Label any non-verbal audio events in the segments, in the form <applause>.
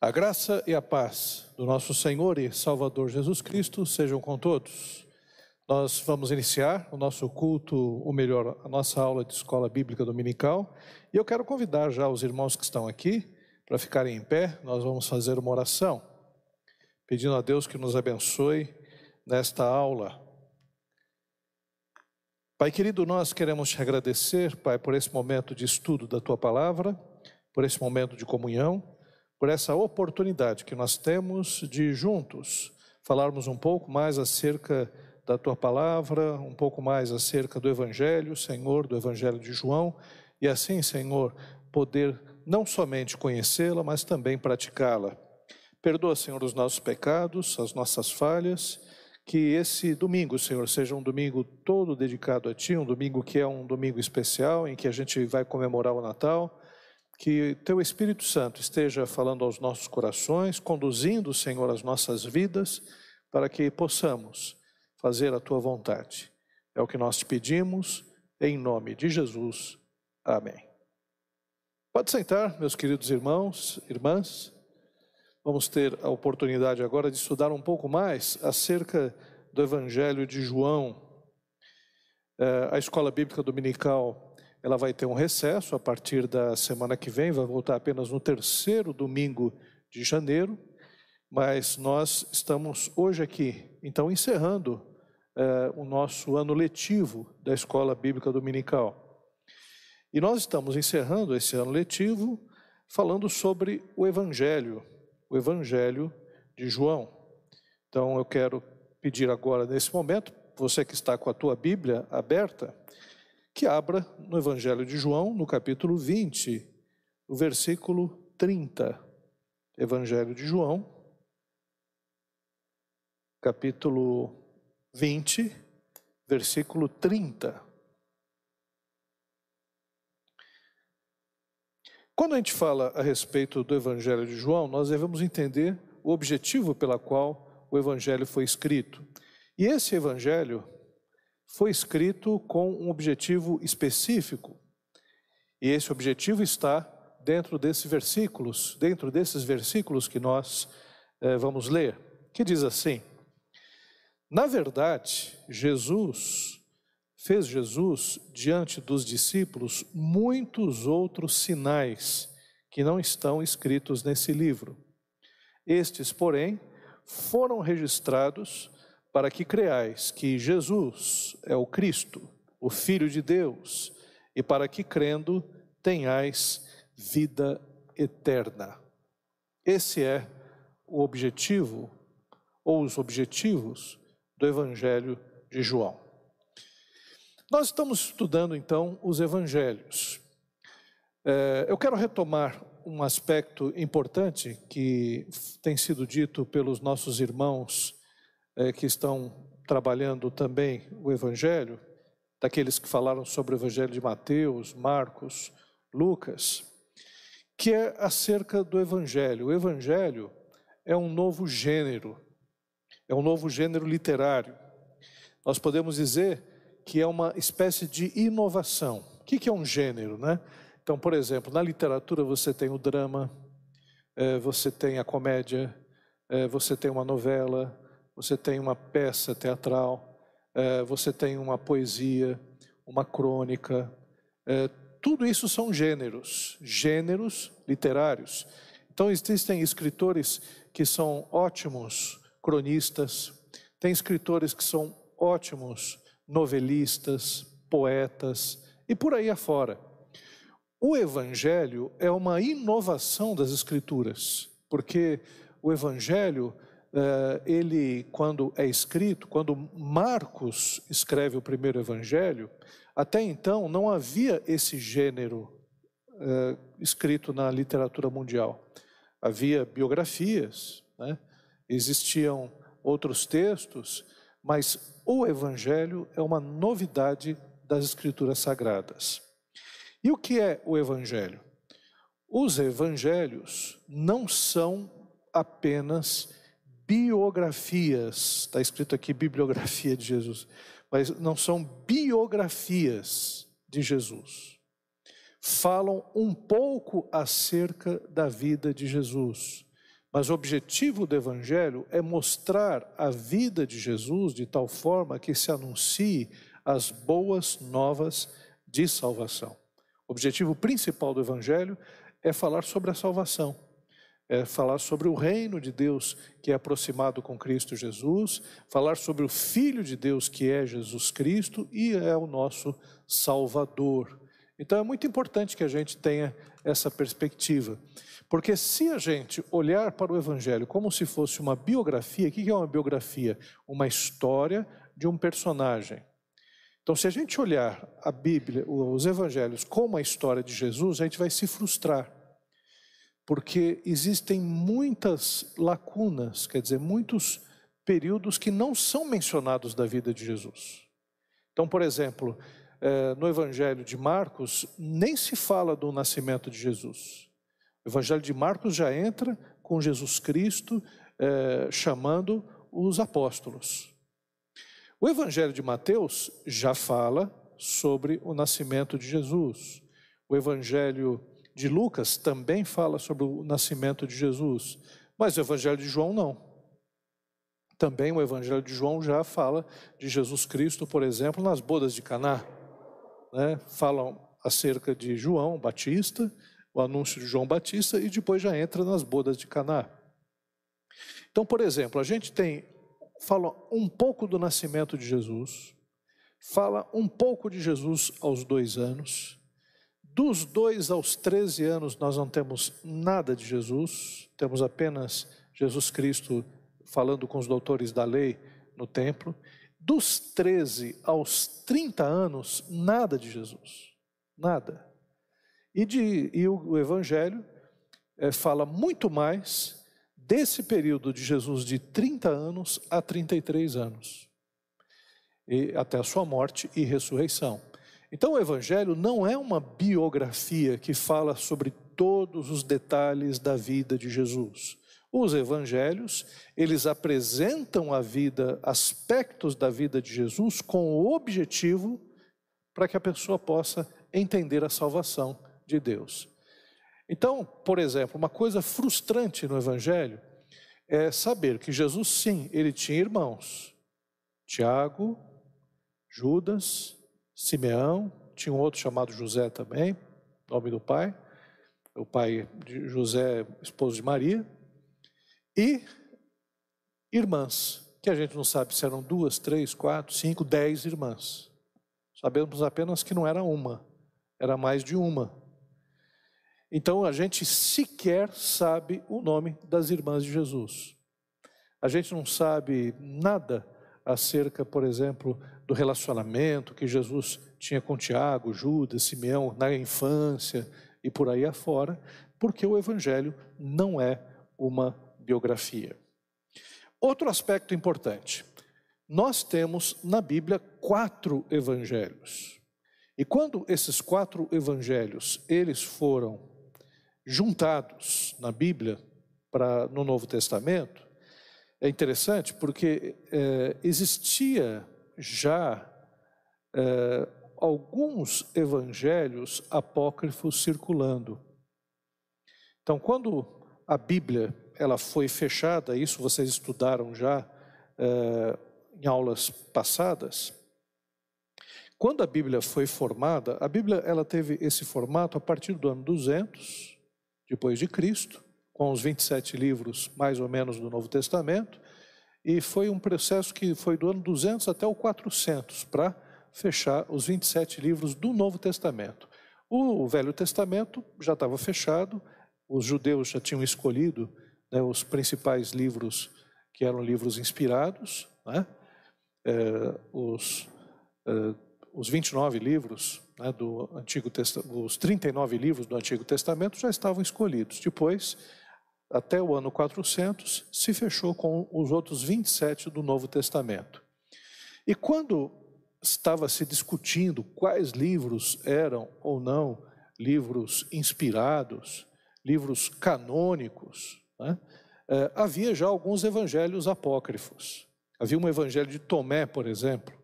A graça e a paz do nosso Senhor e Salvador Jesus Cristo sejam com todos. Nós vamos iniciar o nosso culto, ou melhor, a nossa aula de escola bíblica dominical. E eu quero convidar já os irmãos que estão aqui para ficarem em pé. Nós vamos fazer uma oração, pedindo a Deus que nos abençoe nesta aula. Pai querido, nós queremos te agradecer, Pai, por esse momento de estudo da tua palavra, por esse momento de comunhão por essa oportunidade que nós temos de juntos falarmos um pouco mais acerca da tua palavra, um pouco mais acerca do Evangelho, Senhor, do Evangelho de João, e assim, Senhor, poder não somente conhecê-la, mas também praticá-la. Perdoa, Senhor, os nossos pecados, as nossas falhas, que esse domingo, Senhor, seja um domingo todo dedicado a Ti, um domingo que é um domingo especial, em que a gente vai comemorar o Natal que teu Espírito Santo esteja falando aos nossos corações, conduzindo, Senhor, as nossas vidas, para que possamos fazer a tua vontade. É o que nós te pedimos, em nome de Jesus. Amém. Pode sentar, meus queridos irmãos, irmãs. Vamos ter a oportunidade agora de estudar um pouco mais acerca do Evangelho de João. É, a escola bíblica dominical ela vai ter um recesso a partir da semana que vem, vai voltar apenas no terceiro domingo de janeiro, mas nós estamos hoje aqui, então, encerrando é, o nosso ano letivo da Escola Bíblica Dominical. E nós estamos encerrando esse ano letivo falando sobre o Evangelho, o Evangelho de João. Então, eu quero pedir agora, nesse momento, você que está com a tua Bíblia aberta, que abra no Evangelho de João, no capítulo 20, o versículo 30. Evangelho de João, capítulo 20, versículo 30. Quando a gente fala a respeito do Evangelho de João, nós devemos entender o objetivo pela qual o Evangelho foi escrito. E esse Evangelho foi escrito com um objetivo específico. E esse objetivo está dentro desses versículos, dentro desses versículos que nós eh, vamos ler, que diz assim: Na verdade, Jesus fez Jesus diante dos discípulos muitos outros sinais que não estão escritos nesse livro. Estes, porém, foram registrados para que creais que Jesus é o Cristo, o Filho de Deus, e para que crendo tenhais vida eterna. Esse é o objetivo, ou os objetivos, do Evangelho de João. Nós estamos estudando então os Evangelhos. É, eu quero retomar um aspecto importante que tem sido dito pelos nossos irmãos é, que estão trabalhando também o Evangelho, daqueles que falaram sobre o Evangelho de Mateus, Marcos, Lucas, que é acerca do Evangelho. O Evangelho é um novo gênero, é um novo gênero literário. Nós podemos dizer que é uma espécie de inovação. O que é um gênero, né? Então, por exemplo, na literatura você tem o drama, é, você tem a comédia, é, você tem uma novela, você tem uma peça teatral, é, você tem uma poesia, uma crônica. É, tudo isso são gêneros, gêneros literários. Então, existem escritores que são ótimos cronistas, tem escritores que são ótimos novelistas, poetas e por aí afora. O Evangelho é uma inovação das Escrituras, porque o Evangelho ele, quando é escrito, quando Marcos escreve o primeiro evangelho, até então não havia esse gênero eh, escrito na literatura mundial. Havia biografias, né? existiam outros textos, mas o evangelho é uma novidade das escrituras sagradas. E o que é o evangelho? Os evangelhos não são apenas biografias, está escrito aqui bibliografia de Jesus, mas não são biografias de Jesus. Falam um pouco acerca da vida de Jesus. Mas o objetivo do Evangelho é mostrar a vida de Jesus de tal forma que se anuncie as boas novas de salvação. O objetivo principal do Evangelho é falar sobre a salvação, é falar sobre o reino de Deus que é aproximado com Cristo Jesus, falar sobre o Filho de Deus que é Jesus Cristo e é o nosso Salvador. Então é muito importante que a gente tenha essa perspectiva. Porque se a gente olhar para o Evangelho como se fosse uma biografia, o que é uma biografia? Uma história de um personagem. Então, se a gente olhar a Bíblia, os Evangelhos, como a história de Jesus, a gente vai se frustrar. Porque existem muitas lacunas, quer dizer, muitos períodos que não são mencionados da vida de Jesus. Então, por exemplo, eh, no Evangelho de Marcos, nem se fala do nascimento de Jesus. O Evangelho de Marcos já entra com Jesus Cristo eh, chamando os apóstolos. O Evangelho de Mateus já fala sobre o nascimento de Jesus. O Evangelho de Lucas também fala sobre o nascimento de Jesus. Mas o Evangelho de João não. Também o Evangelho de João já fala de Jesus Cristo, por exemplo, nas bodas de Caná né, falam acerca de João Batista, o anúncio de João Batista, e depois já entra nas bodas de Caná. Então, por exemplo, a gente tem, fala um pouco do nascimento de Jesus, fala um pouco de Jesus aos dois anos, dos dois aos treze anos nós não temos nada de Jesus, temos apenas Jesus Cristo falando com os doutores da lei no templo, dos 13 aos 30 anos, nada de Jesus. Nada. E, de, e o, o Evangelho é, fala muito mais desse período de Jesus de 30 anos a 33 anos, e até a sua morte e ressurreição. Então, o Evangelho não é uma biografia que fala sobre todos os detalhes da vida de Jesus. Os evangelhos, eles apresentam a vida, aspectos da vida de Jesus com o objetivo para que a pessoa possa entender a salvação de Deus. Então, por exemplo, uma coisa frustrante no evangelho é saber que Jesus sim, ele tinha irmãos. Tiago, Judas, Simeão, tinha um outro chamado José também, nome do pai. O pai de José, esposo de Maria e irmãs, que a gente não sabe se eram duas, três, quatro, cinco, dez irmãs. Sabemos apenas que não era uma, era mais de uma. Então a gente sequer sabe o nome das irmãs de Jesus. A gente não sabe nada acerca, por exemplo, do relacionamento que Jesus tinha com Tiago, Judas, Simeão na infância e por aí afora, porque o Evangelho não é uma biografia. Outro aspecto importante: nós temos na Bíblia quatro evangelhos. E quando esses quatro evangelhos eles foram juntados na Bíblia para no Novo Testamento, é interessante porque é, existia já é, alguns evangelhos apócrifos circulando. Então, quando a Bíblia ela foi fechada, isso vocês estudaram já é, em aulas passadas. Quando a Bíblia foi formada, a Bíblia ela teve esse formato a partir do ano 200 depois de Cristo, com os 27 livros mais ou menos do Novo Testamento, e foi um processo que foi do ano 200 até o 400 para fechar os 27 livros do Novo Testamento. O Velho Testamento já estava fechado, os judeus já tinham escolhido né, os principais livros que eram livros inspirados, né, é, os, é, os 29 livros né, do Antigo Testamento, os 39 livros do Antigo Testamento já estavam escolhidos. Depois, até o ano 400, se fechou com os outros 27 do Novo Testamento. E quando estava se discutindo quais livros eram ou não livros inspirados, livros canônicos, né? é, havia já alguns evangelhos apócrifos. Havia um evangelho de Tomé, por exemplo.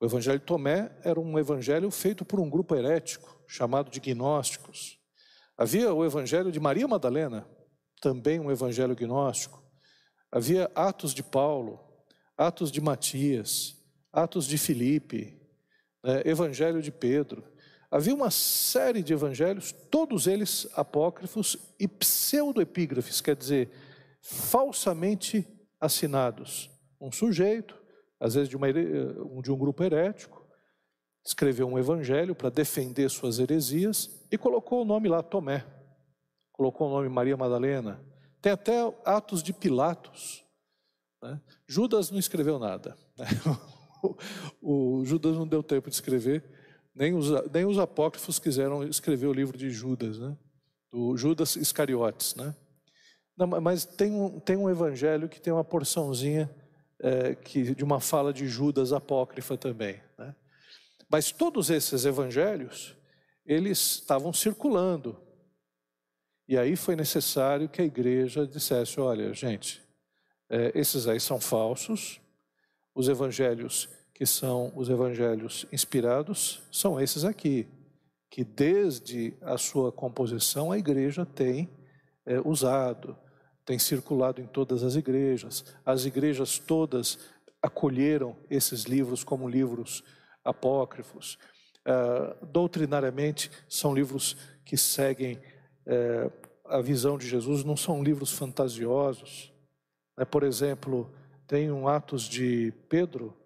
O evangelho de Tomé era um evangelho feito por um grupo herético, chamado de gnósticos. Havia o evangelho de Maria Madalena, também um evangelho gnóstico. Havia Atos de Paulo, Atos de Matias, Atos de Filipe, né, Evangelho de Pedro. Havia uma série de evangelhos, todos eles apócrifos e pseudoepígrafes, quer dizer, falsamente assinados. Um sujeito, às vezes de, uma, de um grupo herético, escreveu um evangelho para defender suas heresias e colocou o nome lá, Tomé. Colocou o nome Maria Madalena. Tem até Atos de Pilatos. Né? Judas não escreveu nada. Né? <laughs> o Judas não deu tempo de escrever, nem os, nem os apócrifos quiseram escrever o livro de Judas, né? do Judas Iscariotes. Né? Não, mas tem um, tem um evangelho que tem uma porçãozinha é, que, de uma fala de Judas apócrifa também. Né? Mas todos esses evangelhos, eles estavam circulando. E aí foi necessário que a igreja dissesse: olha, gente, é, esses aí são falsos, os evangelhos que são os evangelhos inspirados são esses aqui, que desde a sua composição a igreja tem é, usado, tem circulado em todas as igrejas. As igrejas todas acolheram esses livros como livros apócrifos. Uh, doutrinariamente, são livros que seguem uh, a visão de Jesus, não são livros fantasiosos. Uh, por exemplo, tem um Atos de Pedro,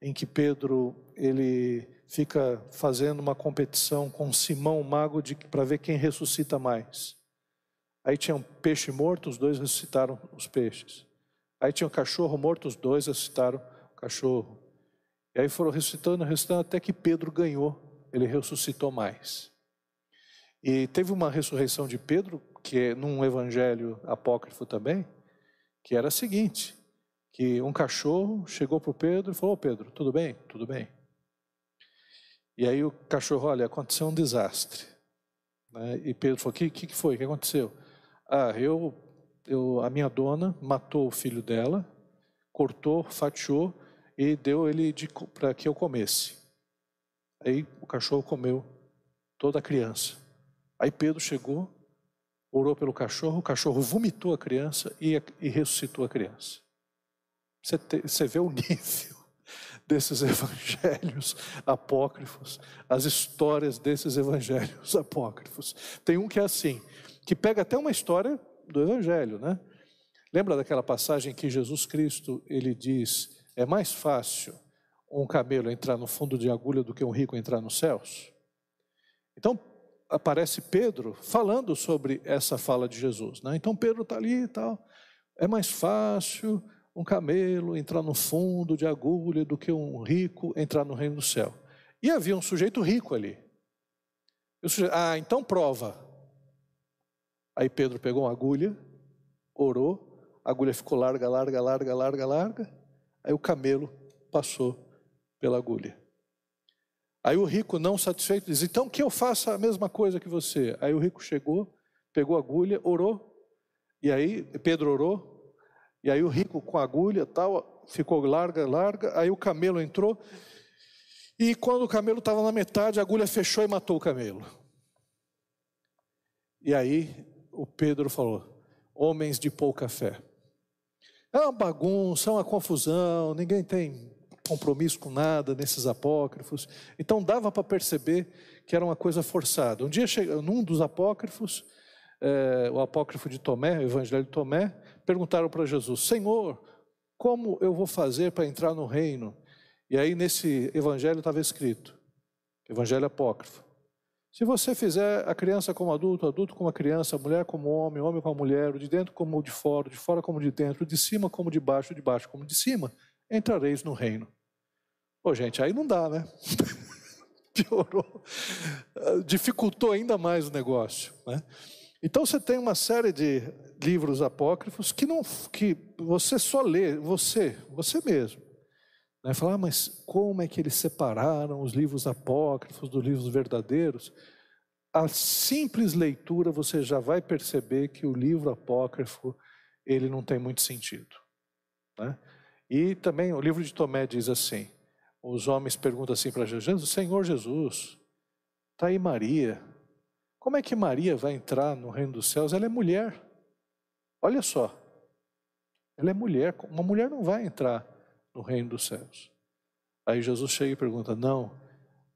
em que Pedro ele fica fazendo uma competição com Simão, o mago, para ver quem ressuscita mais. Aí tinha um peixe morto, os dois ressuscitaram os peixes. Aí tinha um cachorro morto, os dois ressuscitaram o cachorro. E aí foram ressuscitando, ressuscitando, até que Pedro ganhou, ele ressuscitou mais. E teve uma ressurreição de Pedro, que é num evangelho apócrifo também, que era a seguinte, que um cachorro chegou para o Pedro e falou, Pedro, tudo bem? Tudo bem. E aí o cachorro, olha, aconteceu um desastre. Né? E Pedro falou, o que, que foi? O que aconteceu? Ah, eu, eu, a minha dona matou o filho dela, cortou, fatiou e deu ele para que eu comesse. Aí o cachorro comeu toda a criança. Aí Pedro chegou, orou pelo cachorro, o cachorro vomitou a criança e, e ressuscitou a criança. Você, te, você vê o nível <laughs> desses evangelhos apócrifos, as histórias desses evangelhos <laughs> apócrifos. Tem um que é assim, que pega até uma história do evangelho, né? Lembra daquela passagem que Jesus Cristo, ele diz, é mais fácil um camelo entrar no fundo de agulha do que um rico entrar nos céus? Então, aparece Pedro falando sobre essa fala de Jesus, né? Então Pedro está ali e tal, é mais fácil um camelo entrar no fundo de agulha do que um rico entrar no reino do céu. E havia um sujeito rico ali. Sujeito, ah, então prova. Aí Pedro pegou uma agulha, orou, a agulha ficou larga, larga, larga, larga, larga. Aí o camelo passou pela agulha. Aí o rico, não satisfeito, diz: Então que eu faça a mesma coisa que você. Aí o rico chegou, pegou a agulha, orou. E aí Pedro orou, e aí o rico com a agulha tal, ficou larga, larga. Aí o camelo entrou. E quando o camelo estava na metade, a agulha fechou e matou o camelo. E aí o Pedro falou: Homens de pouca fé. É uma bagunça, é uma confusão, ninguém tem compromisso com nada nesses apócrifos. Então dava para perceber que era uma coisa forçada. Um dia, num dos apócrifos, é, o apócrifo de Tomé, o Evangelho de Tomé, perguntaram para Jesus: Senhor, como eu vou fazer para entrar no reino? E aí nesse evangelho estava escrito, evangelho apócrifo. Se você fizer a criança como adulto, adulto como a criança, mulher como homem, homem como a mulher, de dentro como de fora, de fora como de dentro, de cima como de baixo, de baixo como de cima, entrareis no reino. Ô gente, aí não dá, né? <laughs> Piorou, dificultou ainda mais o negócio, né? Então você tem uma série de livros apócrifos que não que você só lê, você, você mesmo. Né? Falar, ah, mas como é que eles separaram os livros apócrifos dos livros verdadeiros? A simples leitura você já vai perceber que o livro apócrifo ele não tem muito sentido. Né? E também o livro de Tomé diz assim: os homens perguntam assim para Jesus, Senhor Jesus, está aí Maria, como é que Maria vai entrar no reino dos céus? Ela é mulher. Olha só, ela é mulher, uma mulher não vai entrar no reino dos céus. Aí Jesus chega e pergunta: Não,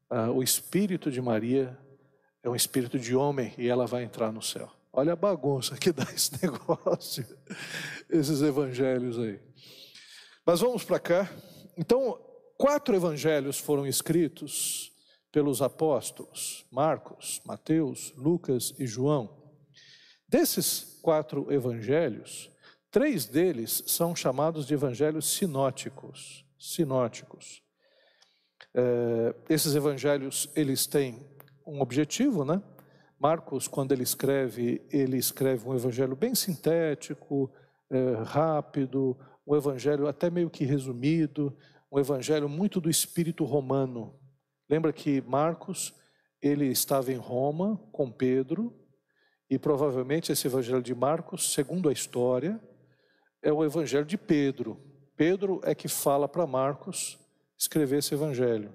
ah, o espírito de Maria é um espírito de homem e ela vai entrar no céu. Olha a bagunça que <laughs> dá esse negócio, esses evangelhos aí. Mas vamos para cá. Então, quatro evangelhos foram escritos pelos apóstolos: Marcos, Mateus, Lucas e João. Desses quatro evangelhos, três deles são chamados de evangelhos sinóticos. Sinóticos. É, esses evangelhos eles têm um objetivo, né? Marcos, quando ele escreve, ele escreve um evangelho bem sintético, é, rápido, um evangelho até meio que resumido, um evangelho muito do espírito romano. Lembra que Marcos, ele estava em Roma com Pedro, e provavelmente esse evangelho de Marcos, segundo a história, é o evangelho de Pedro. Pedro é que fala para Marcos escrever esse evangelho.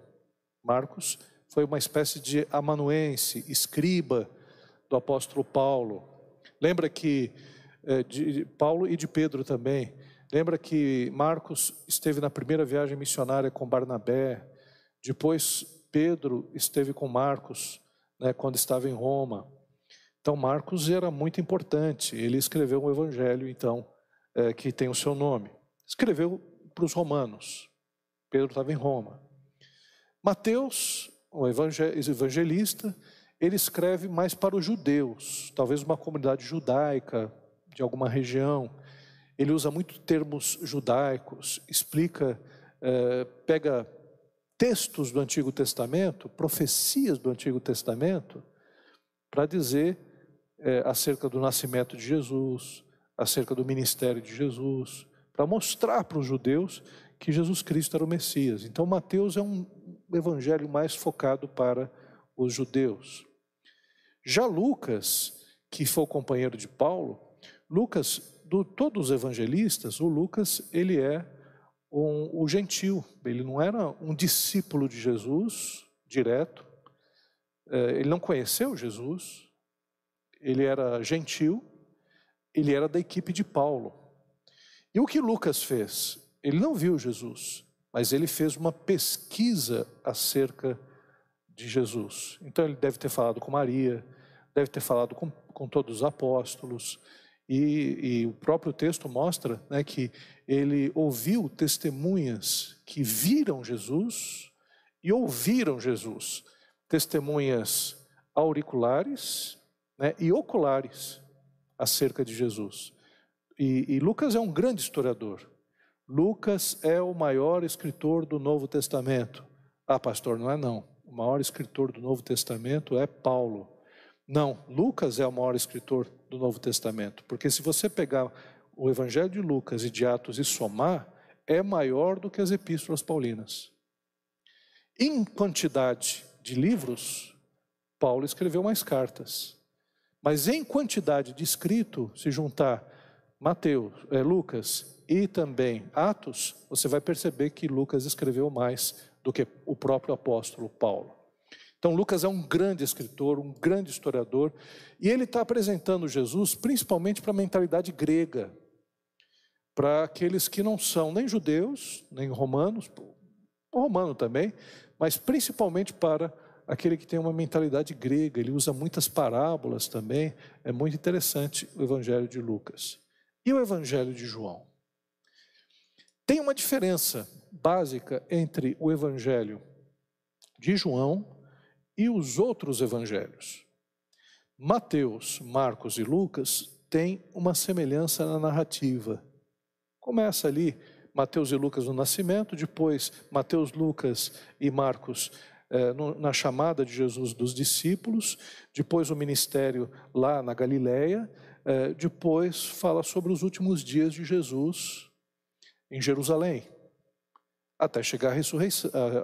Marcos foi uma espécie de amanuense, escriba do apóstolo Paulo. Lembra que é, de Paulo e de Pedro também. Lembra que Marcos esteve na primeira viagem missionária com Barnabé. Depois Pedro esteve com Marcos né, quando estava em Roma. Então Marcos era muito importante. Ele escreveu um evangelho, então, é, que tem o seu nome. Escreveu para os romanos. Pedro estava em Roma. Mateus o evangelista, ele escreve mais para os judeus, talvez uma comunidade judaica de alguma região. Ele usa muito termos judaicos, explica, é, pega textos do Antigo Testamento, profecias do Antigo Testamento, para dizer é, acerca do nascimento de Jesus, acerca do ministério de Jesus, para mostrar para os judeus que Jesus Cristo era o Messias. Então, Mateus é um evangelho mais focado para os judeus. Já Lucas, que foi o companheiro de Paulo, Lucas, de todos os evangelistas, o Lucas, ele é um, o gentil, ele não era um discípulo de Jesus direto, é, ele não conheceu Jesus, ele era gentil, ele era da equipe de Paulo. E o que Lucas fez? Ele não viu Jesus, mas ele fez uma pesquisa acerca de Jesus. Então ele deve ter falado com Maria, deve ter falado com, com todos os apóstolos, e, e, o próprio texto mostra né, que ele ouviu testemunhas que viram Jesus e ouviram Jesus, testemunhas auriculares né, e oculares acerca de Jesus. E, e Lucas é um grande historiador. Lucas é o maior escritor do Novo Testamento. Ah, pastor, não é não. O maior escritor do Novo Testamento é Paulo. Não, Lucas é o maior escritor do Novo Testamento, porque se você pegar o Evangelho de Lucas e de Atos e somar, é maior do que as epístolas paulinas. Em quantidade de livros, Paulo escreveu mais cartas. Mas em quantidade de escrito, se juntar Mateus, é, Lucas e também Atos, você vai perceber que Lucas escreveu mais do que o próprio apóstolo Paulo. Então, Lucas é um grande escritor, um grande historiador, e ele está apresentando Jesus principalmente para a mentalidade grega, para aqueles que não são nem judeus, nem romanos, romano também, mas principalmente para aquele que tem uma mentalidade grega. Ele usa muitas parábolas também, é muito interessante o Evangelho de Lucas. E o Evangelho de João? Tem uma diferença básica entre o evangelho de João e os outros evangelhos. Mateus, Marcos e Lucas têm uma semelhança na narrativa. Começa ali Mateus e Lucas no nascimento, depois Mateus, Lucas e Marcos eh, no, na chamada de Jesus dos discípulos, depois o ministério lá na Galileia, eh, depois fala sobre os últimos dias de Jesus em Jerusalém, até chegar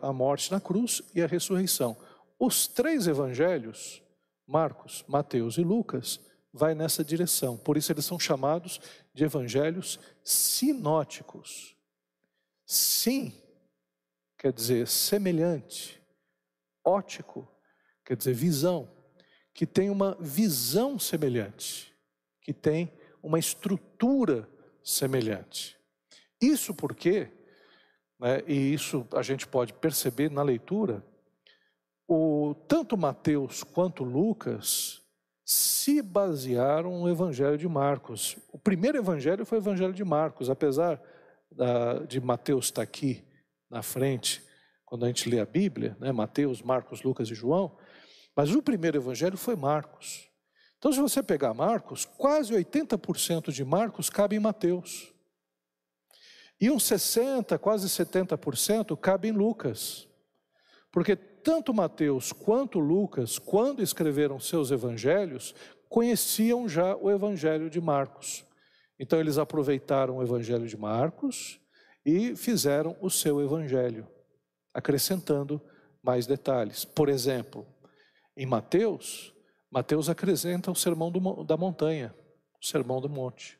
a morte na cruz e a ressurreição. Os três evangelhos, Marcos, Mateus e Lucas, vai nessa direção. Por isso eles são chamados de evangelhos sinóticos. Sim, quer dizer semelhante. Ótico, quer dizer visão. Que tem uma visão semelhante. Que tem uma estrutura semelhante. Isso porque, né, e isso a gente pode perceber na leitura, o, tanto Mateus quanto Lucas se basearam no Evangelho de Marcos. O primeiro Evangelho foi o Evangelho de Marcos, apesar da, de Mateus estar aqui na frente, quando a gente lê a Bíblia, né, Mateus, Marcos, Lucas e João, mas o primeiro Evangelho foi Marcos. Então, se você pegar Marcos, quase 80% de Marcos cabe em Mateus. E uns 60%, quase 70% cabe em Lucas. Porque tanto Mateus quanto Lucas, quando escreveram seus evangelhos, conheciam já o evangelho de Marcos. Então eles aproveitaram o evangelho de Marcos e fizeram o seu evangelho, acrescentando mais detalhes. Por exemplo, em Mateus, Mateus acrescenta o sermão do, da montanha, o sermão do monte.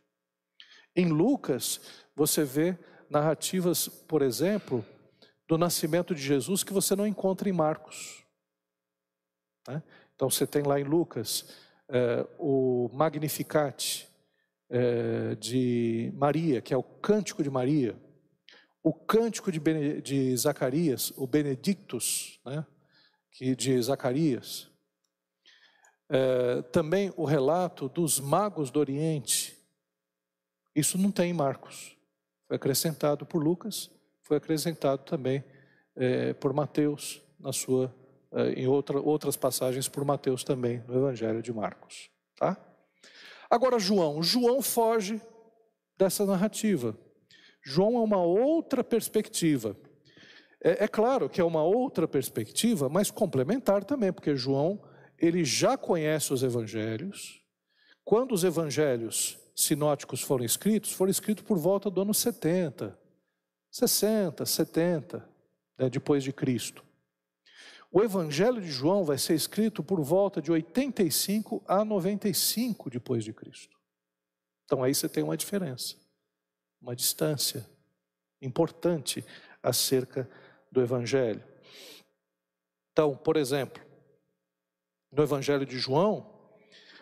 Em Lucas, você vê narrativas, por exemplo, do nascimento de Jesus que você não encontra em Marcos. Né? Então você tem lá em Lucas é, o Magnificat é, de Maria, que é o cântico de Maria, o cântico de, de Zacarias, o Benedictus, né? que de Zacarias. É, também o relato dos magos do Oriente. Isso não tem em Marcos. Foi acrescentado por Lucas foi acrescentado também é, por Mateus na sua é, em outra, outras passagens por Mateus também no Evangelho de Marcos, tá? Agora João, João foge dessa narrativa. João é uma outra perspectiva. É, é claro que é uma outra perspectiva, mas complementar também, porque João ele já conhece os Evangelhos. Quando os Evangelhos sinóticos foram escritos, foram escritos por volta do ano 70, 60, 70 né, depois de Cristo. O Evangelho de João vai ser escrito por volta de 85 a 95 depois de Cristo. Então aí você tem uma diferença, uma distância importante acerca do Evangelho. Então, por exemplo, no Evangelho de João,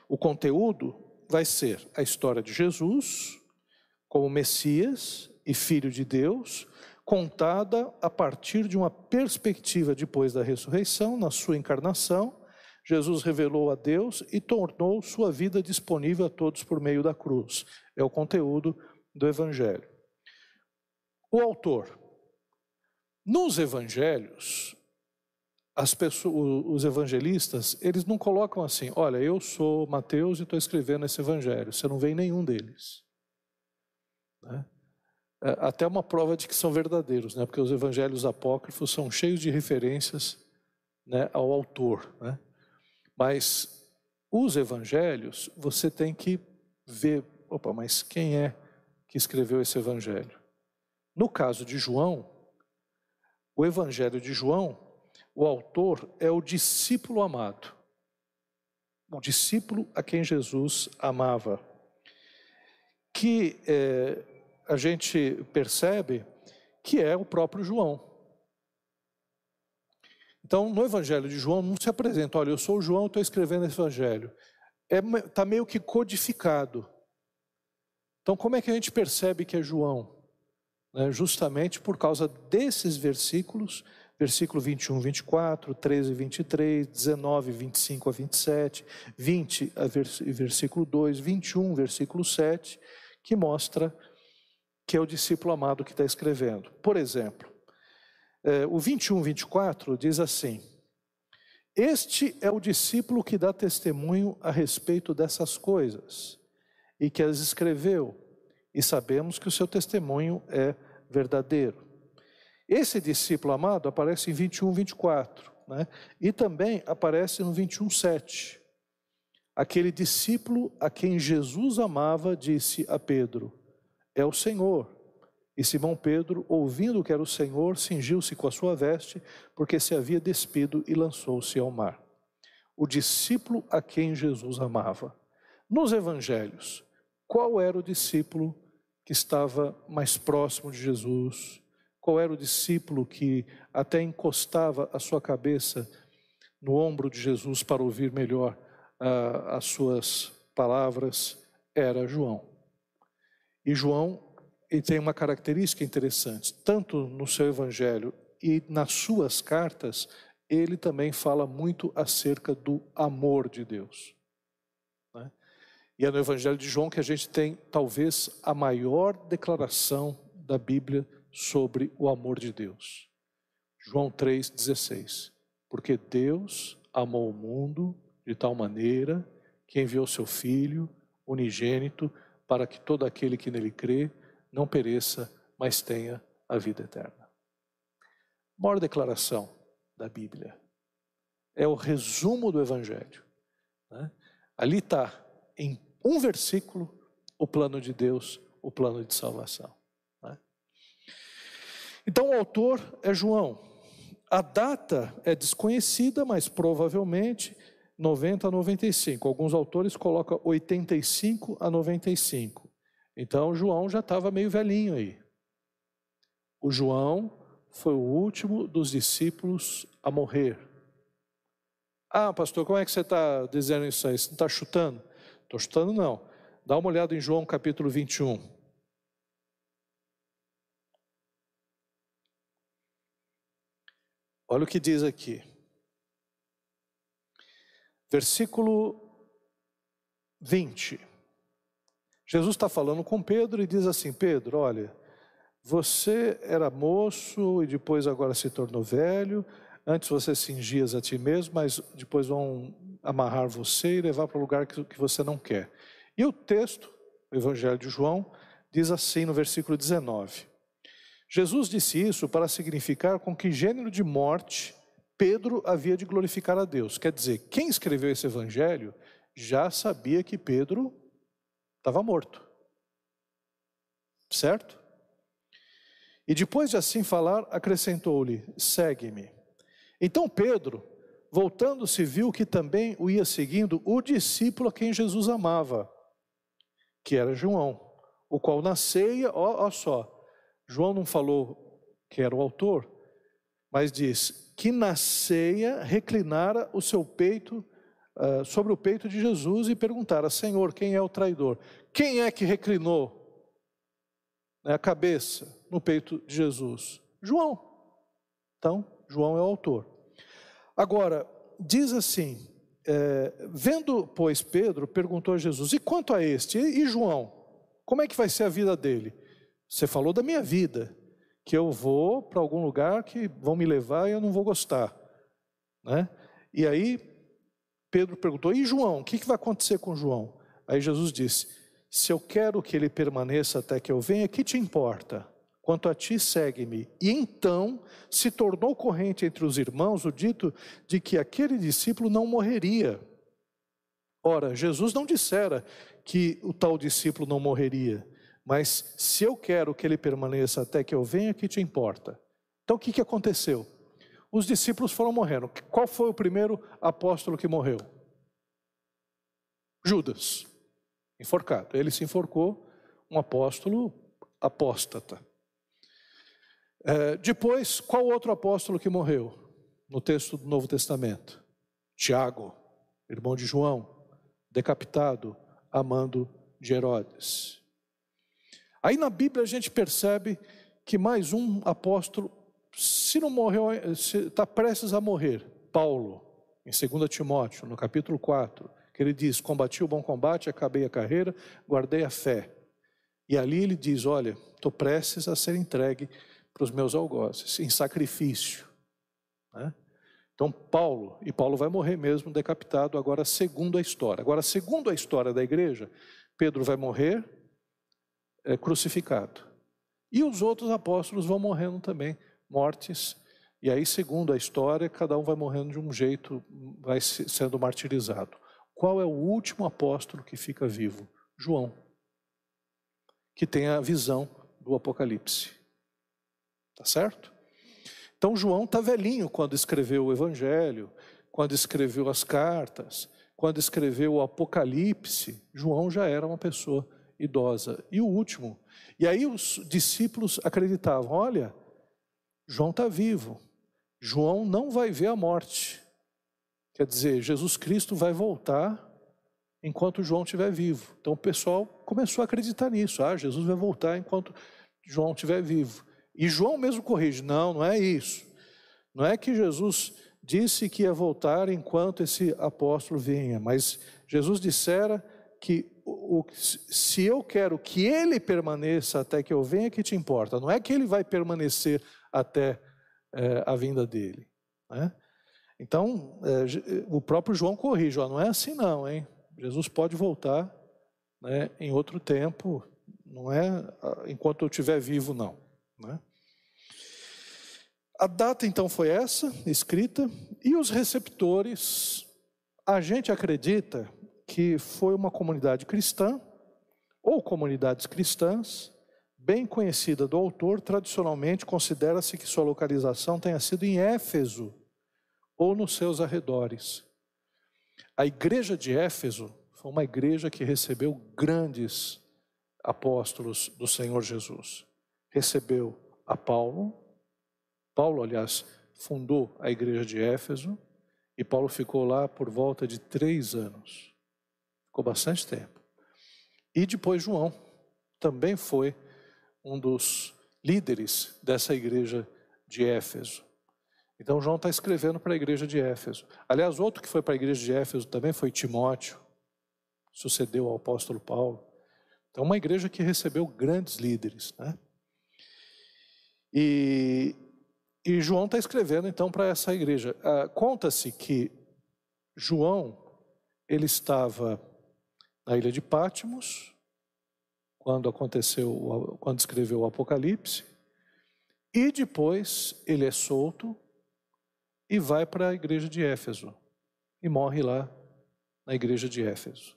o conteúdo vai ser a história de Jesus como Messias e Filho de Deus, contada a partir de uma perspectiva depois da ressurreição, na sua encarnação. Jesus revelou a Deus e tornou sua vida disponível a todos por meio da cruz. É o conteúdo do Evangelho. O autor. Nos evangelhos, as pessoas, os evangelistas, eles não colocam assim: olha, eu sou Mateus e estou escrevendo esse evangelho. Você não vê nenhum deles. Né? É, até uma prova de que são verdadeiros, né? porque os evangelhos apócrifos são cheios de referências né, ao autor. Né? Mas os evangelhos, você tem que ver, opa, mas quem é que escreveu esse evangelho? No caso de João, o evangelho de João, o autor é o discípulo amado, o discípulo a quem Jesus amava, que é, a gente percebe que é o próprio João. Então, no Evangelho de João não se apresenta, olha, eu sou o João, estou escrevendo esse Evangelho. Está é, tá meio que codificado. Então, como é que a gente percebe que é João? É justamente por causa desses versículos, versículo 21, 24, 13, 23, 19, 25 a 27, 20, a vers versículo 2, 21, versículo 7, que mostra que é o discípulo amado que está escrevendo. Por exemplo, é, o 21, 24 diz assim: Este é o discípulo que dá testemunho a respeito dessas coisas e que as escreveu, e sabemos que o seu testemunho é verdadeiro. Esse discípulo amado aparece em 21, 24, né? e também aparece no 21, 7. Aquele discípulo a quem Jesus amava disse a Pedro: é o Senhor. E Simão Pedro, ouvindo que era o Senhor, cingiu-se com a sua veste, porque se havia despido e lançou-se ao mar. O discípulo a quem Jesus amava. Nos evangelhos, qual era o discípulo que estava mais próximo de Jesus? Qual era o discípulo que até encostava a sua cabeça no ombro de Jesus para ouvir melhor uh, as suas palavras? era João. E João ele tem uma característica interessante, tanto no seu evangelho e nas suas cartas, ele também fala muito acerca do amor de Deus. Né? E é no evangelho de João que a gente tem talvez a maior declaração da Bíblia sobre o amor de Deus. João 3,16. Porque Deus amou o mundo de tal maneira que enviou seu Filho unigênito para que todo aquele que nele crê não pereça, mas tenha a vida eterna. Maior declaração da Bíblia. É o resumo do Evangelho. Né? Ali está, em um versículo, o plano de Deus, o plano de salvação. Né? Então, o autor é João. A data é desconhecida, mas provavelmente 90 a 95. Alguns autores colocam 85 a 95. Então João já estava meio velhinho aí. O João foi o último dos discípulos a morrer. Ah, pastor, como é que você está dizendo isso aí? Você não está chutando? Estou chutando, não. Dá uma olhada em João capítulo 21. Olha o que diz aqui. Versículo 20. Jesus está falando com Pedro e diz assim: Pedro, olha, você era moço e depois agora se tornou velho. Antes você cingias a ti mesmo, mas depois vão amarrar você e levar para o lugar que, que você não quer. E o texto, o Evangelho de João, diz assim no versículo 19: Jesus disse isso para significar com que gênero de morte Pedro havia de glorificar a Deus. Quer dizer, quem escreveu esse evangelho já sabia que Pedro estava morto. Certo? E depois de assim falar, acrescentou-lhe: segue-me. Então Pedro, voltando-se, viu que também o ia seguindo o discípulo a quem Jesus amava, que era João, o qual na ceia, ó, ó só, João não falou que era o autor, mas diz que na ceia reclinara o seu peito uh, sobre o peito de Jesus e perguntara: Senhor, quem é o traidor? Quem é que reclinou né, a cabeça no peito de Jesus? João. Então, João é o autor. Agora, diz assim: é, vendo, pois, Pedro, perguntou a Jesus: E quanto a este? E, e João? Como é que vai ser a vida dele? Você falou da minha vida, que eu vou para algum lugar que vão me levar e eu não vou gostar. Né? E aí, Pedro perguntou: E João? O que, que vai acontecer com João? Aí Jesus disse: Se eu quero que ele permaneça até que eu venha, que te importa? Quanto a ti, segue-me. E então se tornou corrente entre os irmãos o dito de que aquele discípulo não morreria. Ora, Jesus não dissera que o tal discípulo não morreria, mas se eu quero que ele permaneça até que eu venha, que te importa? Então o que, que aconteceu? Os discípulos foram morrendo. Qual foi o primeiro apóstolo que morreu? Judas, enforcado. Ele se enforcou, um apóstolo apóstata. É, depois, qual outro apóstolo que morreu? No texto do Novo Testamento? Tiago, irmão de João, decapitado, amando de Herodes. Aí na Bíblia a gente percebe que mais um apóstolo, se não morreu, está prestes a morrer, Paulo, em 2 Timóteo, no capítulo 4, que ele diz: Combati o bom combate, acabei a carreira, guardei a fé. E ali ele diz: Olha, estou prestes a ser entregue para os meus algozes, em sacrifício. Né? Então, Paulo, e Paulo vai morrer mesmo decapitado, agora segundo a história. Agora, segundo a história da igreja, Pedro vai morrer, é, crucificado. E os outros apóstolos vão morrendo também, mortes. E aí, segundo a história, cada um vai morrendo de um jeito, vai sendo martirizado. Qual é o último apóstolo que fica vivo? João, que tem a visão do Apocalipse. Tá certo? Então, João está velhinho quando escreveu o Evangelho, quando escreveu as cartas, quando escreveu o Apocalipse. João já era uma pessoa idosa. E o último. E aí os discípulos acreditavam: olha, João está vivo. João não vai ver a morte. Quer dizer, Jesus Cristo vai voltar enquanto João estiver vivo. Então o pessoal começou a acreditar nisso. Ah, Jesus vai voltar enquanto João estiver vivo. E João mesmo corrige: não, não é isso. Não é que Jesus disse que ia voltar enquanto esse apóstolo vinha, mas Jesus dissera que o, se eu quero que ele permaneça até que eu venha, que te importa? Não é que ele vai permanecer até é, a vinda dele. Né? Então, é, o próprio João corrige, não é assim não, hein? Jesus pode voltar né, em outro tempo, não é enquanto eu estiver vivo, não. Né? A data então foi essa, escrita, e os receptores, a gente acredita que foi uma comunidade cristã, ou comunidades cristãs, bem conhecida do autor, tradicionalmente considera-se que sua localização tenha sido em Éfeso ou nos seus arredores. A igreja de Éfeso foi uma igreja que recebeu grandes apóstolos do Senhor Jesus. Recebeu a Paulo, Paulo, aliás, fundou a igreja de Éfeso, e Paulo ficou lá por volta de três anos. Ficou bastante tempo. E depois João também foi um dos líderes dessa igreja de Éfeso. Então João está escrevendo para a igreja de Éfeso. Aliás, outro que foi para a igreja de Éfeso também foi Timóteo, sucedeu ao apóstolo Paulo. Então, uma igreja que recebeu grandes líderes. Né? E, e João está escrevendo então para essa igreja. Ah, Conta-se que João ele estava na ilha de Pátimos, quando aconteceu, quando escreveu o Apocalipse, e depois ele é solto e vai para a igreja de Éfeso e morre lá na igreja de Éfeso.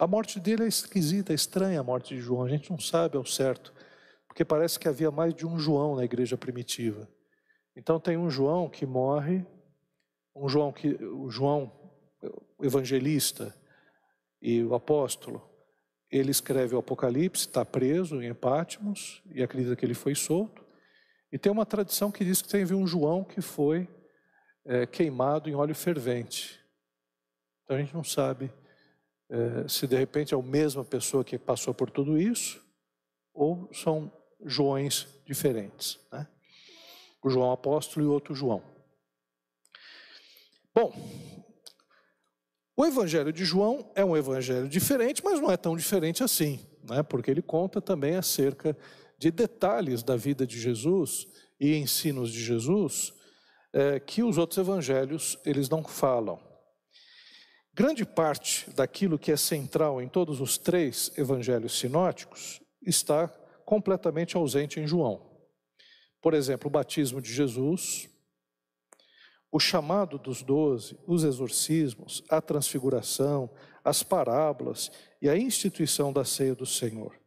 A morte dele é esquisita, é estranha a morte de João, a gente não sabe ao certo, porque parece que havia mais de um João na igreja primitiva. Então tem um João que morre, um João que o João evangelista, e o apóstolo, ele escreve o Apocalipse, está preso em Epátimos e acredita que ele foi solto. E tem uma tradição que diz que teve um João que foi é, queimado em óleo fervente. Então a gente não sabe é, se de repente é a mesma pessoa que passou por tudo isso ou são Joões diferentes. Né? O João apóstolo e outro João. Bom, o Evangelho de João é um evangelho diferente, mas não é tão diferente assim, né? porque ele conta também acerca de detalhes da vida de Jesus e ensinos de Jesus é, que os outros evangelhos eles não falam. Grande parte daquilo que é central em todos os três evangelhos sinóticos está completamente ausente em João. Por exemplo, o batismo de Jesus, o chamado dos doze, os exorcismos, a transfiguração, as parábolas e a instituição da ceia do Senhor.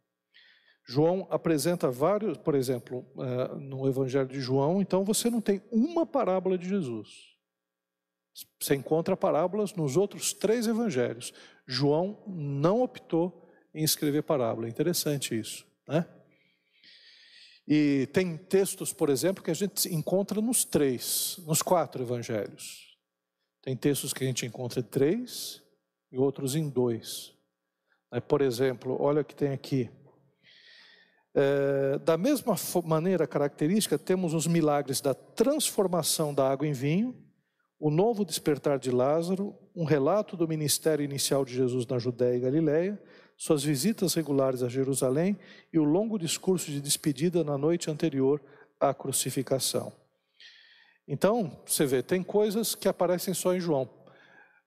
João apresenta vários, por exemplo, eh, no Evangelho de João, então você não tem uma parábola de Jesus. Você encontra parábolas nos outros três evangelhos. João não optou em escrever parábola. Interessante isso, né? E tem textos, por exemplo, que a gente encontra nos três, nos quatro evangelhos. Tem textos que a gente encontra em três e outros em dois. Por exemplo, olha o que tem aqui. É, da mesma maneira característica, temos os milagres da transformação da água em vinho, o novo despertar de Lázaro, um relato do ministério inicial de Jesus na Judéia e Galiléia, suas visitas regulares a Jerusalém e o longo discurso de despedida na noite anterior à crucificação. Então, você vê, tem coisas que aparecem só em João.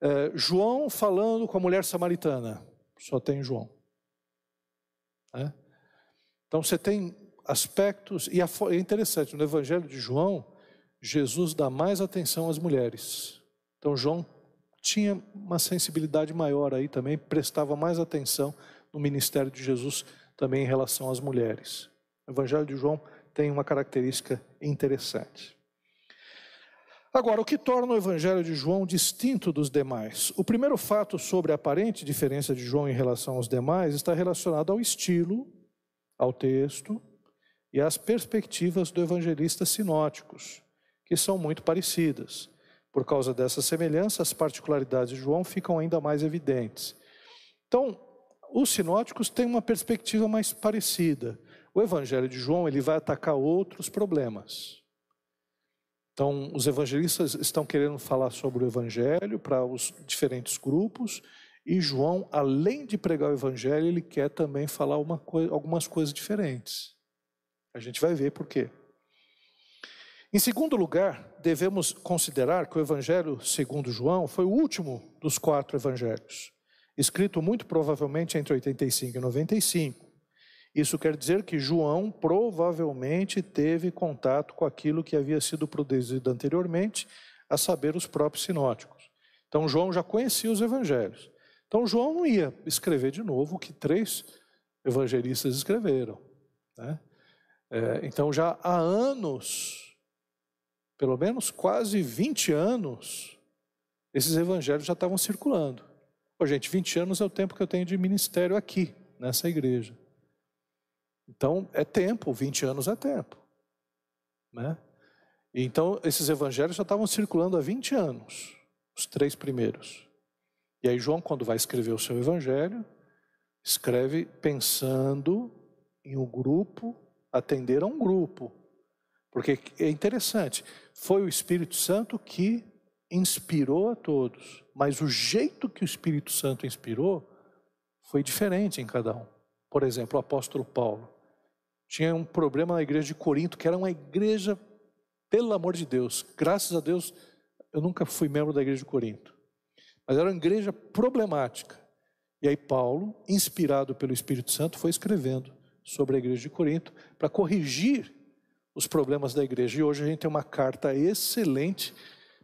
É, João falando com a mulher samaritana, só tem João. É? Então você tem aspectos, e é interessante, no Evangelho de João, Jesus dá mais atenção às mulheres. Então João tinha uma sensibilidade maior aí também, prestava mais atenção no ministério de Jesus também em relação às mulheres. O Evangelho de João tem uma característica interessante. Agora, o que torna o Evangelho de João distinto dos demais? O primeiro fato sobre a aparente diferença de João em relação aos demais está relacionado ao estilo, ao texto e às perspectivas do evangelista sinóticos, que são muito parecidas. Por causa dessa semelhança, as particularidades de João ficam ainda mais evidentes. Então, os sinóticos têm uma perspectiva mais parecida. O Evangelho de João ele vai atacar outros problemas. Então, os evangelistas estão querendo falar sobre o Evangelho para os diferentes grupos, e João, além de pregar o Evangelho, ele quer também falar algumas coisas diferentes. A gente vai ver por quê. Em segundo lugar, devemos considerar que o Evangelho segundo João foi o último dos quatro evangelhos, escrito muito provavelmente entre 85 e 95. Isso quer dizer que João provavelmente teve contato com aquilo que havia sido produzido anteriormente, a saber, os próprios sinóticos. Então, João já conhecia os evangelhos. Então, João não ia escrever de novo o que três evangelistas escreveram. Né? É, então, já há anos, pelo menos quase 20 anos, esses evangelhos já estavam circulando. Pô, gente, 20 anos é o tempo que eu tenho de ministério aqui, nessa igreja. Então, é tempo, 20 anos é tempo. Né? Então, esses evangelhos já estavam circulando há 20 anos, os três primeiros. E aí, João, quando vai escrever o seu evangelho, escreve pensando em um grupo, atender a um grupo. Porque é interessante, foi o Espírito Santo que inspirou a todos, mas o jeito que o Espírito Santo inspirou foi diferente em cada um. Por exemplo, o apóstolo Paulo tinha um problema na igreja de Corinto, que era uma igreja, pelo amor de Deus, graças a Deus, eu nunca fui membro da igreja de Corinto, mas era uma igreja problemática. E aí Paulo, inspirado pelo Espírito Santo, foi escrevendo sobre a igreja de Corinto para corrigir os problemas da igreja. E hoje a gente tem uma carta excelente,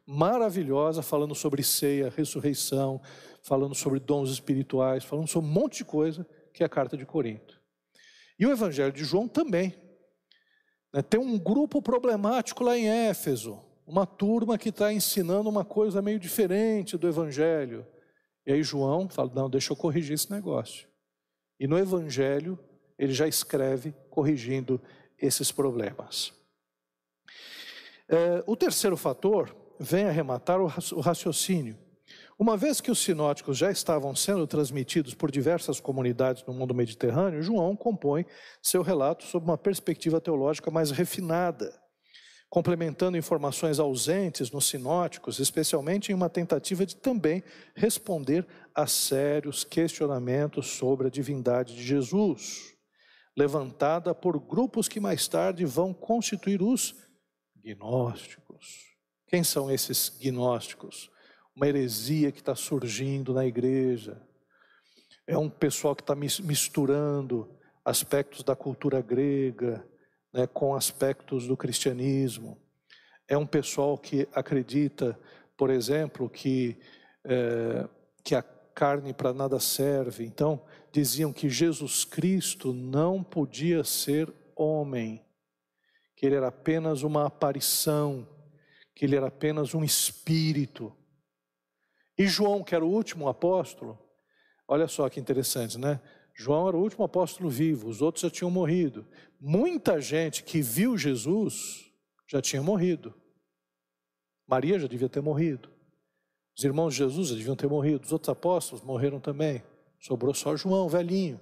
maravilhosa, falando sobre ceia, ressurreição, falando sobre dons espirituais, falando sobre um monte de coisa, que é a carta de Corinto. E o Evangelho de João também. Né? Tem um grupo problemático lá em Éfeso, uma turma que está ensinando uma coisa meio diferente do Evangelho. E aí João fala: não, deixa eu corrigir esse negócio. E no Evangelho ele já escreve corrigindo esses problemas. É, o terceiro fator vem arrematar o raciocínio. Uma vez que os sinóticos já estavam sendo transmitidos por diversas comunidades no mundo mediterrâneo, João compõe seu relato sob uma perspectiva teológica mais refinada, complementando informações ausentes nos sinóticos, especialmente em uma tentativa de também responder a sérios questionamentos sobre a divindade de Jesus, levantada por grupos que mais tarde vão constituir os gnósticos. Quem são esses gnósticos? uma heresia que está surgindo na igreja. É um pessoal que está misturando aspectos da cultura grega né, com aspectos do cristianismo. É um pessoal que acredita, por exemplo, que, é, que a carne para nada serve. Então, diziam que Jesus Cristo não podia ser homem, que ele era apenas uma aparição, que ele era apenas um espírito. E João, que era o último apóstolo, olha só que interessante, né? João era o último apóstolo vivo, os outros já tinham morrido. Muita gente que viu Jesus já tinha morrido. Maria já devia ter morrido. Os irmãos de Jesus deviam ter morrido. Os outros apóstolos morreram também. Sobrou só João, velhinho.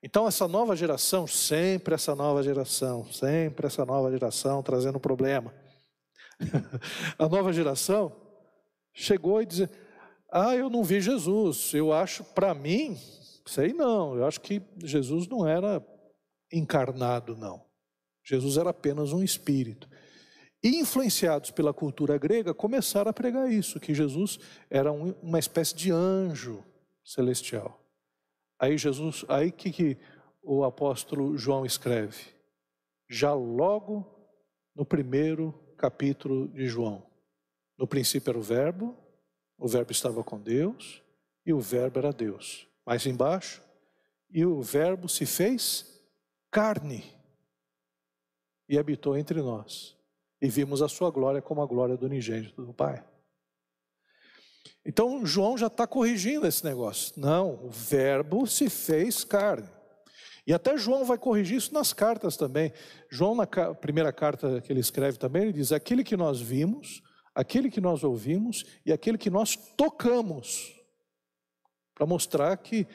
Então, essa nova geração, sempre essa nova geração, sempre essa nova geração trazendo problema. <laughs> A nova geração chegou e disse: ah, eu não vi Jesus. Eu acho, para mim, sei não, eu acho que Jesus não era encarnado, não. Jesus era apenas um espírito. Influenciados pela cultura grega, começaram a pregar isso, que Jesus era um, uma espécie de anjo celestial. Aí Jesus, aí que, que o apóstolo João escreve? Já logo no primeiro capítulo de João. No princípio era o verbo, o Verbo estava com Deus e o Verbo era Deus. Mais embaixo, e o Verbo se fez carne e habitou entre nós. E vimos a sua glória como a glória do unigênito do Pai. Então João já está corrigindo esse negócio. Não, o Verbo se fez carne. E até João vai corrigir isso nas cartas também. João, na primeira carta que ele escreve também, ele diz: Aquele que nós vimos, aquele que nós ouvimos e aquele que nós tocamos, para mostrar que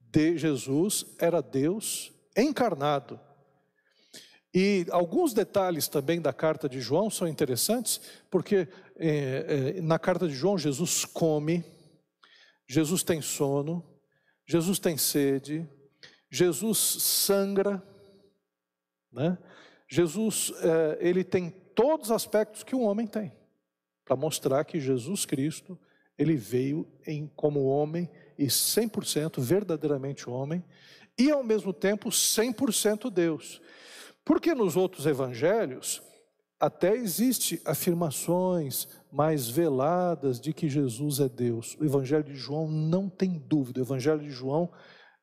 de Jesus era Deus encarnado. E alguns detalhes também da carta de João são interessantes, porque é, é, na carta de João Jesus come, Jesus tem sono, Jesus tem sede, Jesus sangra, né? Jesus é, ele tem todos os aspectos que um homem tem, para mostrar que Jesus Cristo ele veio em, como homem e 100% verdadeiramente homem, e ao mesmo tempo 100% Deus. Porque nos outros evangelhos até existe afirmações mais veladas de que Jesus é Deus. O evangelho de João não tem dúvida. O evangelho de João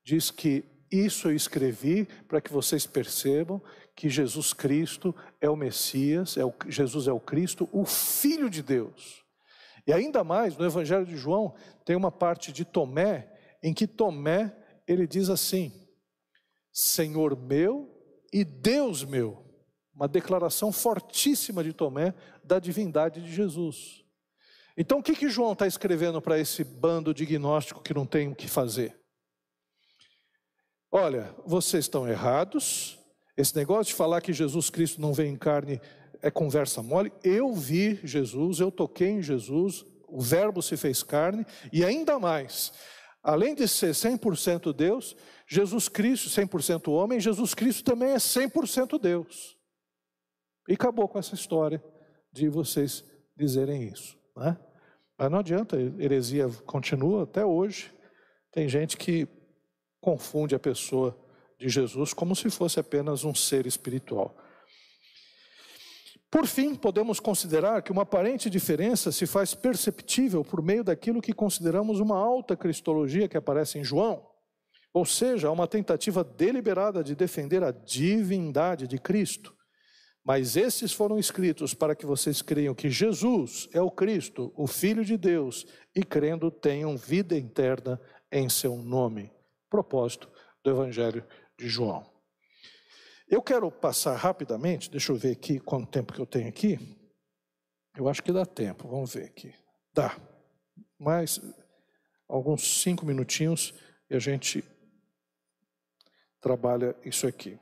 diz que isso eu escrevi para que vocês percebam que Jesus Cristo é o Messias, é o, Jesus é o Cristo, o Filho de Deus. E ainda mais, no Evangelho de João, tem uma parte de Tomé, em que Tomé, ele diz assim, Senhor meu e Deus meu. Uma declaração fortíssima de Tomé da divindade de Jesus. Então, o que, que João está escrevendo para esse bando de gnóstico que não tem o que fazer? Olha, vocês estão errados. Esse negócio de falar que Jesus Cristo não vem em carne é conversa mole. Eu vi Jesus, eu toquei em Jesus, o Verbo se fez carne, e ainda mais, além de ser 100% Deus, Jesus Cristo, 100% homem, Jesus Cristo também é 100% Deus. E acabou com essa história de vocês dizerem isso. Né? Mas não adianta, a heresia continua até hoje. Tem gente que confunde a pessoa de Jesus como se fosse apenas um ser espiritual. Por fim, podemos considerar que uma aparente diferença se faz perceptível por meio daquilo que consideramos uma alta cristologia que aparece em João. Ou seja, uma tentativa deliberada de defender a divindade de Cristo. Mas esses foram escritos para que vocês creiam que Jesus é o Cristo, o Filho de Deus, e crendo tenham vida eterna em seu nome. Propósito do Evangelho de João. Eu quero passar rapidamente, deixa eu ver aqui quanto tempo que eu tenho aqui. Eu acho que dá tempo, vamos ver aqui. Dá. Mais alguns cinco minutinhos e a gente trabalha isso aqui.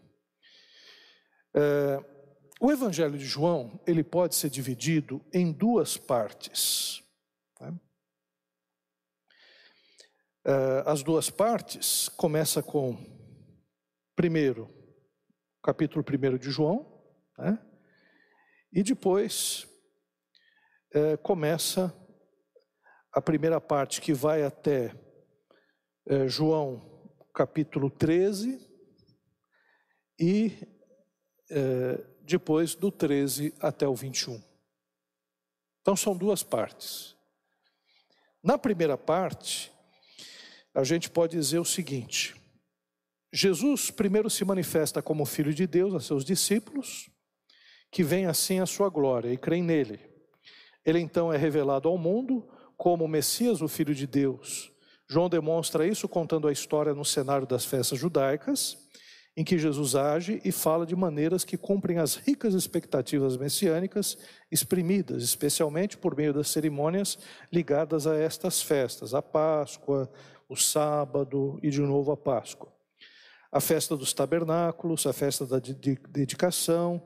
É, o Evangelho de João ele pode ser dividido em duas partes. Né? É, as duas partes começa com primeiro capítulo 1 de João, né? e depois é, começa a primeira parte que vai até é, João capítulo 13 e é, depois do 13 até o 21. Então são duas partes. Na primeira parte, a gente pode dizer o seguinte: Jesus primeiro se manifesta como Filho de Deus a seus discípulos, que vem assim a sua glória e creem nele. Ele então é revelado ao mundo como o Messias, o Filho de Deus. João demonstra isso contando a história no cenário das festas judaicas, em que Jesus age e fala de maneiras que cumprem as ricas expectativas messiânicas exprimidas, especialmente por meio das cerimônias ligadas a estas festas, a Páscoa, o sábado e de novo a Páscoa. A festa dos tabernáculos, a festa da dedicação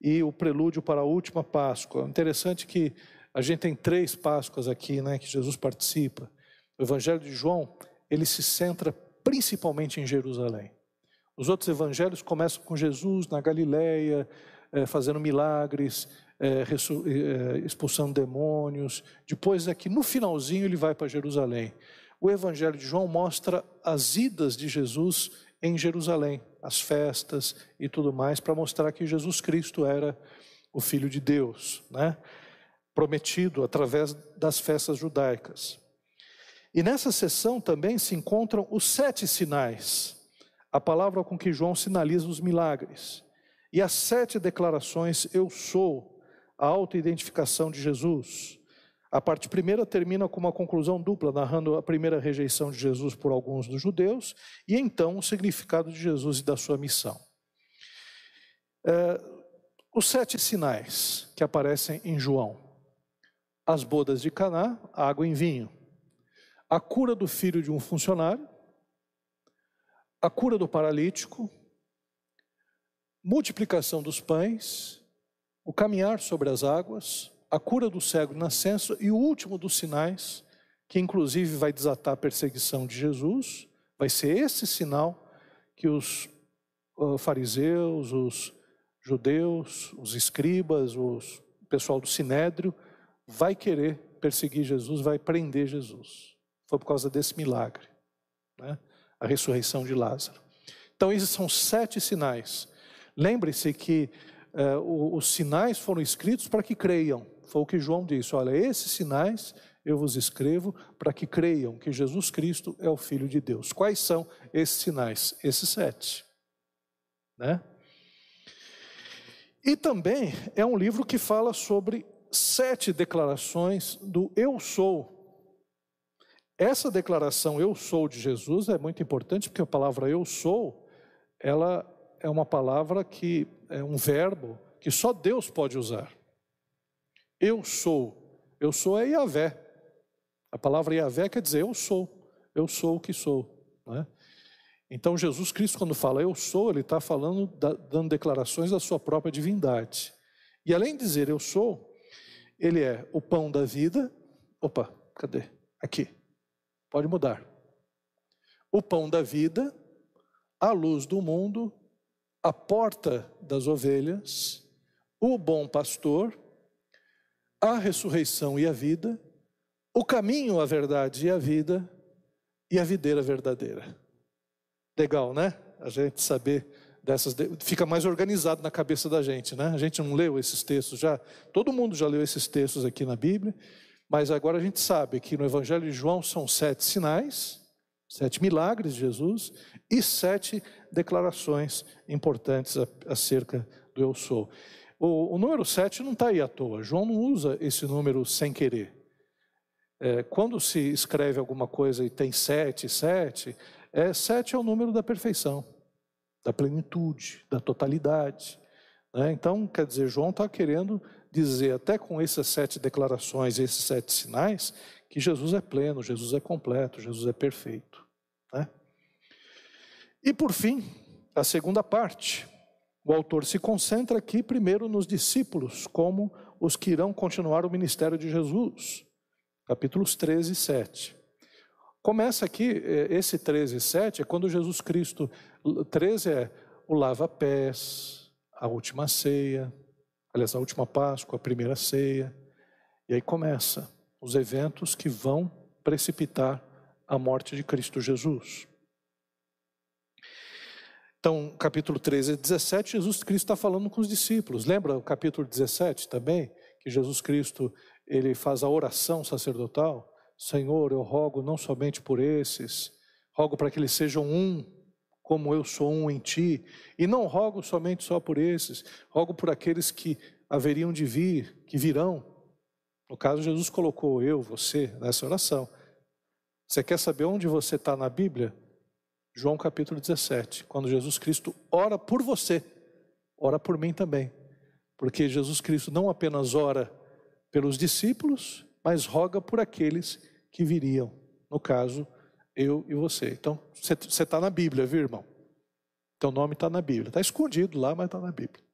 e o prelúdio para a última Páscoa. Interessante que a gente tem três Páscoas aqui, né, que Jesus participa. O Evangelho de João, ele se centra principalmente em Jerusalém. Os outros evangelhos começam com Jesus na Galileia, é, fazendo milagres, é, é, expulsando demônios. Depois aqui no finalzinho ele vai para Jerusalém. O Evangelho de João mostra as idas de Jesus em Jerusalém, as festas e tudo mais, para mostrar que Jesus Cristo era o Filho de Deus, né? prometido através das festas judaicas. E nessa sessão também se encontram os sete sinais, a palavra com que João sinaliza os milagres, e as sete declarações: Eu sou, a autoidentificação de Jesus. A parte primeira termina com uma conclusão dupla, narrando a primeira rejeição de Jesus por alguns dos judeus, e então o significado de Jesus e da sua missão. É, os sete sinais que aparecem em João. as bodas de Caná, água em vinho. A cura do filho de um funcionário, a cura do paralítico, multiplicação dos pães, o caminhar sobre as águas, a cura do cego de nascença e o último dos sinais, que inclusive vai desatar a perseguição de Jesus, vai ser esse sinal que os uh, fariseus, os judeus, os escribas, os, o pessoal do sinédrio vai querer perseguir Jesus, vai prender Jesus. Foi por causa desse milagre, né? a ressurreição de Lázaro. Então, esses são sete sinais. Lembre-se que uh, os sinais foram escritos para que creiam. Foi o que João disse: olha, esses sinais eu vos escrevo para que creiam que Jesus Cristo é o Filho de Deus. Quais são esses sinais? Esses sete. Né? E também é um livro que fala sobre sete declarações do eu sou. Essa declaração eu sou de Jesus é muito importante porque a palavra eu sou, ela é uma palavra que é um verbo que só Deus pode usar. Eu sou. Eu sou é Yahvé. A palavra Yahvé quer dizer eu sou. Eu sou o que sou. Né? Então Jesus Cristo, quando fala eu sou, ele está falando, dando declarações da sua própria divindade. E além de dizer eu sou, ele é o pão da vida. Opa, cadê? Aqui. Pode mudar. O pão da vida, a luz do mundo, a porta das ovelhas, o bom pastor, a ressurreição e a vida, o caminho, a verdade e a vida, e a videira verdadeira. Legal, né? A gente saber dessas. Fica mais organizado na cabeça da gente, né? A gente não leu esses textos já. Todo mundo já leu esses textos aqui na Bíblia, mas agora a gente sabe que no Evangelho de João são sete sinais, sete milagres de Jesus e sete declarações importantes acerca do eu sou. O, o número sete não está aí à toa. João não usa esse número sem querer. É, quando se escreve alguma coisa e tem sete, sete, é, sete é o número da perfeição, da plenitude, da totalidade. Né? Então, quer dizer, João está querendo dizer, até com essas sete declarações, esses sete sinais, que Jesus é pleno, Jesus é completo, Jesus é perfeito. Né? E por fim, a segunda parte. O autor se concentra aqui primeiro nos discípulos, como os que irão continuar o ministério de Jesus. Capítulos 13 e 7. Começa aqui, é, esse 13 e 7 é quando Jesus Cristo, 13 é o lava-pés, a última ceia, aliás, a última Páscoa, a primeira ceia. E aí começa os eventos que vão precipitar a morte de Cristo Jesus. Então, capítulo 13 e 17, Jesus Cristo está falando com os discípulos. Lembra o capítulo 17 também? Que Jesus Cristo ele faz a oração sacerdotal. Senhor, eu rogo não somente por esses, rogo para que eles sejam um, como eu sou um em ti, e não rogo somente só por esses, rogo por aqueles que haveriam de vir, que virão. No caso, Jesus colocou eu, você, nessa oração. Você quer saber onde você está na Bíblia? João capítulo 17, quando Jesus Cristo ora por você, ora por mim também. Porque Jesus Cristo não apenas ora pelos discípulos, mas roga por aqueles que viriam. No caso, eu e você. Então, você está na Bíblia, viu, irmão? Teu nome está na Bíblia. Está escondido lá, mas está na Bíblia.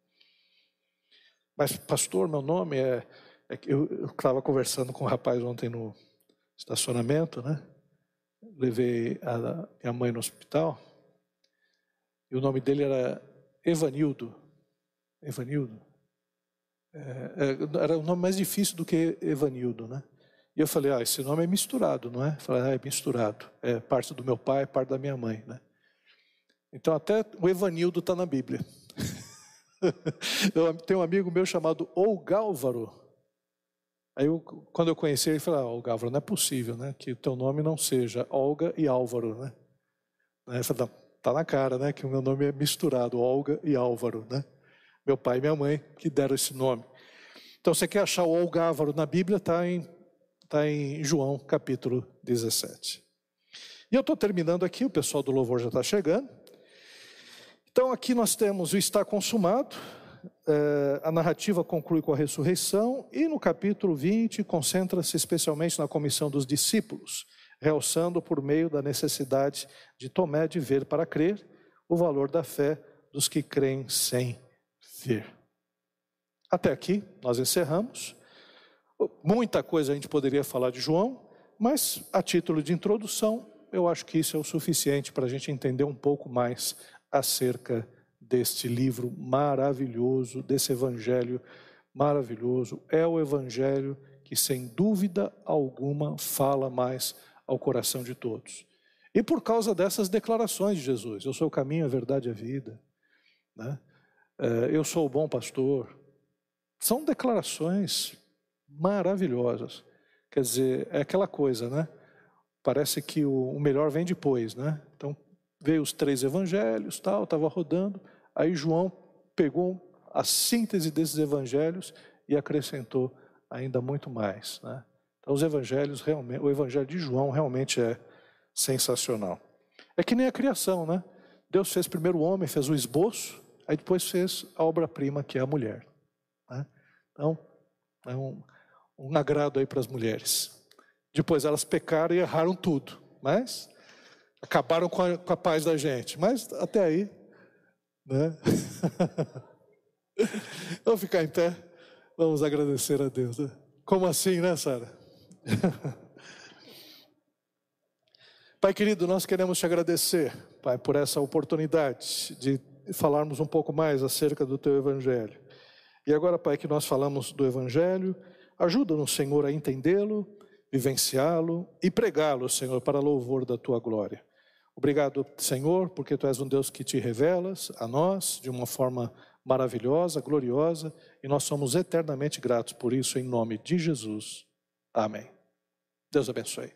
Mas, pastor, meu nome é. é eu estava conversando com um rapaz ontem no estacionamento, né? Levei a minha mãe no hospital. E o nome dele era Evanildo. Evanildo. É, é, era um nome mais difícil do que Evanildo, né? E eu falei, ah, esse nome é misturado, não é? Eu falei, ah, é misturado. É parte do meu pai, parte da minha mãe, né? Então até o Evanildo está na Bíblia. <laughs> eu tenho um amigo meu chamado Olgálvaro. Aí eu, quando eu conheci ele, falei, ah, Olgálvaro, não é possível, né? Que o teu nome não seja Olga e Álvaro, né? Aí falei, tá na cara, né? Que o meu nome é misturado, Olga e Álvaro, né? meu pai e minha mãe que deram esse nome. Então, você quer achar o Olgávaro na Bíblia, está em, tá em João capítulo 17. E eu estou terminando aqui, o pessoal do louvor já está chegando. Então, aqui nós temos o está consumado, a narrativa conclui com a ressurreição e no capítulo 20 concentra-se especialmente na comissão dos discípulos, realçando por meio da necessidade de Tomé de ver para crer o valor da fé dos que creem sem ver. Até aqui nós encerramos. Muita coisa a gente poderia falar de João, mas a título de introdução, eu acho que isso é o suficiente para a gente entender um pouco mais acerca deste livro maravilhoso, desse evangelho maravilhoso. É o evangelho que, sem dúvida alguma, fala mais ao coração de todos. E por causa dessas declarações de Jesus: Eu sou o caminho, a verdade e a vida. Né? É, eu sou o bom pastor. São declarações maravilhosas. Quer dizer, é aquela coisa, né? Parece que o, melhor vem depois, né? Então, veio os três evangelhos, tal, estava rodando. Aí João pegou a síntese desses evangelhos e acrescentou ainda muito mais, né? Então, os evangelhos realmente, o evangelho de João realmente é sensacional. É que nem a criação, né? Deus fez primeiro o homem, fez o esboço, aí depois fez a obra-prima, que é a mulher. Né? Então, é um, um agrado aí para as mulheres. Depois elas pecaram e erraram tudo, mas acabaram com a, com a paz da gente. Mas até aí, né? <laughs> Vamos ficar em pé, vamos agradecer a Deus. Né? Como assim, né, Sara? <laughs> Pai querido, nós queremos te agradecer, Pai, por essa oportunidade de falarmos um pouco mais acerca do teu evangelho. E agora, Pai, que nós falamos do evangelho, ajuda-nos, Senhor, a entendê-lo, vivenciá-lo e pregá-lo, Senhor, para louvor da tua glória. Obrigado, Senhor, porque tu és um Deus que te revelas a nós de uma forma maravilhosa, gloriosa, e nós somos eternamente gratos por isso, em nome de Jesus. Amém. Deus abençoe.